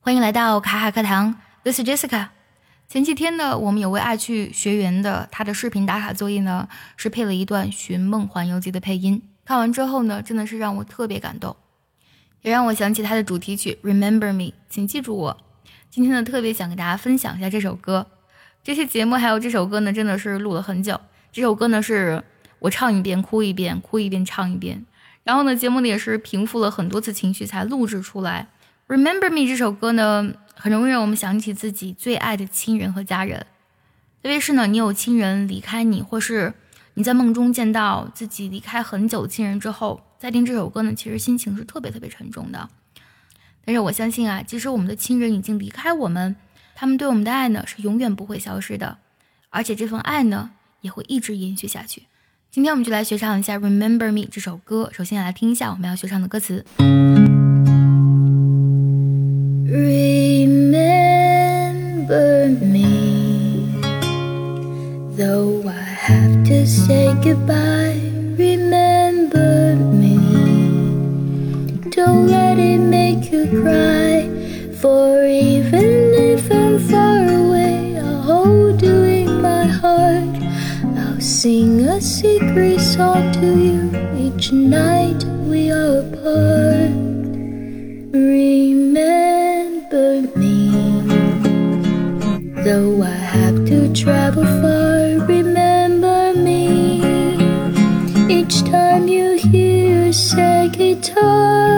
欢迎来到卡卡课堂，This is Jessica。前几天呢，我们有位爱趣学员的，他的视频打卡作业呢是配了一段《寻梦环游记》的配音。看完之后呢，真的是让我特别感动，也让我想起他的主题曲《Remember Me》，请记住我。今天呢，特别想给大家分享一下这首歌。这期节目还有这首歌呢，真的是录了很久。这首歌呢，是我唱一遍哭一遍，哭一遍唱一遍。然后呢，节目里也是平复了很多次情绪才录制出来。Remember Me 这首歌呢，很容易让我们想起自己最爱的亲人和家人，特别是呢，你有亲人离开你，或是你在梦中见到自己离开很久的亲人之后，再听这首歌呢，其实心情是特别特别沉重的。但是我相信啊，即使我们的亲人已经离开我们，他们对我们的爱呢，是永远不会消失的，而且这份爱呢，也会一直延续下去。今天我们就来学唱一下《Remember Me》这首歌。首先来听一下我们要学唱的歌词。Goodbye. Remember me, don't let it make you cry. For even if I'm far away, I'll hold you in my heart. I'll sing a secret song to you each night we are apart. Remember me, though I have to travel far. Each time you hear a sad guitar.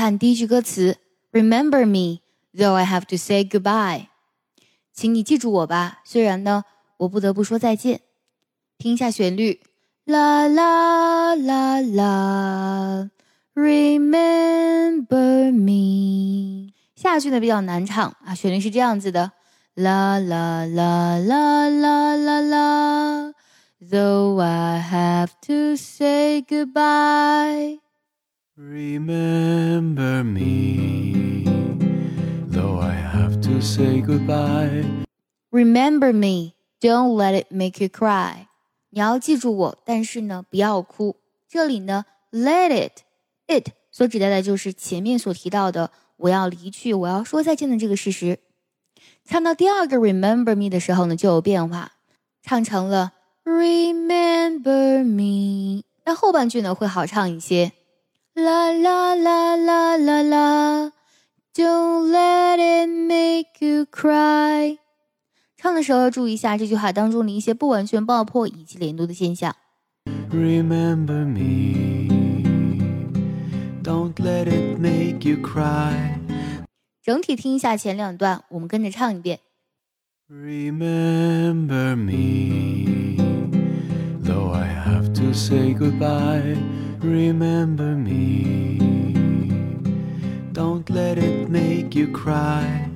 看第一句歌词：Remember me, though I have to say goodbye。请你记住我吧，虽然呢，我不得不说再见。听一下旋律，啦啦啦啦，Remember me。下句呢比较难唱啊，旋律是这样子的，啦啦啦啦啦啦啦，Though I have to say goodbye。Remember me, though I have to say goodbye. Remember me, don't let it make you cry。你要记住我，但是呢，不要哭。这里呢，let it it 所指代的就是前面所提到的我要离去，我要说再见的这个事实。唱到第二个 Remember me 的时候呢，就有变化，唱成了 Remember me。那后半句呢会好唱一些，啦啦啦啦啦啦，Don't let it make you cry。唱的时候要注意一下这句话当中的一些不完全爆破以及连读的现象。Remember me, don't let it make you cry. 整体听一下前两段，我们跟着唱一遍。Remember me, though I have to say goodbye. Remember me, don't let it make you cry.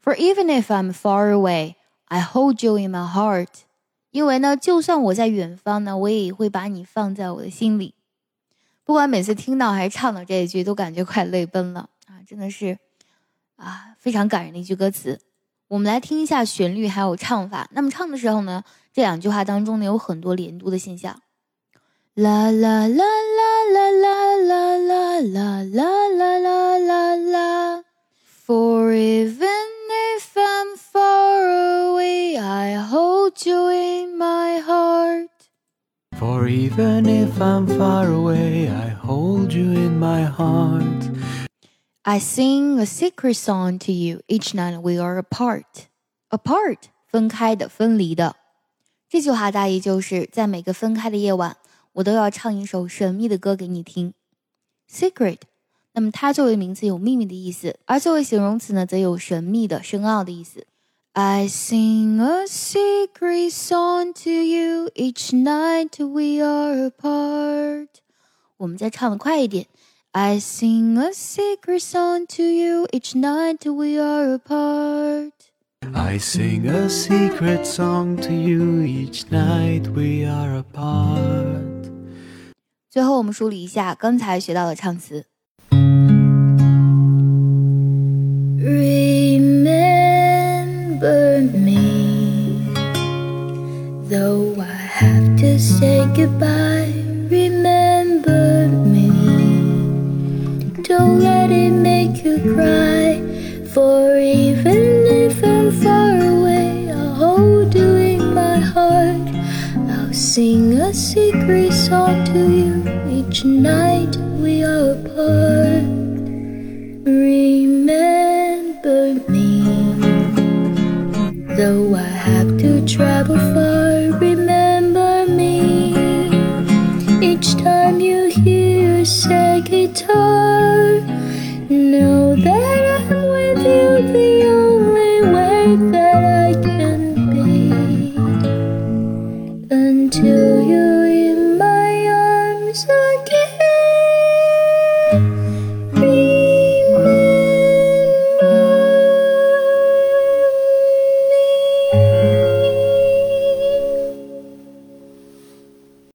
For even if I'm far away, I hold you in my heart。因为呢，就算我在远方呢，我也会把你放在我的心里。不管每次听到还是唱到这一句，都感觉快泪奔了啊！真的是啊，非常感人的一句歌词。我们来听一下旋律还有唱法。那么唱的时候呢，这两句话当中呢有很多连读的现象。啦啦啦啦啦啦啦啦啦啦啦啦啦啦。For even if I'm far away, I hold you in my heart. For even if I'm far away, I hold you in my heart. I sing a secret song to you each night we are apart. Apart，分开的、分离的。这句话大意就是在每个分开的夜晚， 我都要唱一首神秘的歌给你听。Secret，那么它作为名词有秘密的意思，而作为形容词呢，则有神秘的、深奥的意思。I sing a secret song to you each night we are apart。我们再唱的快一点。I sing a secret song to you each night we are apart。 I sing a secret song to you each night we are apart. 最后，我们梳理一下刚才学到的唱词。Remember me, though I have to say goodbye. Sing a secret song to you each night we are apart. Remember me, though I have to travel far. Remember me, each time you hear a sad guitar. Know that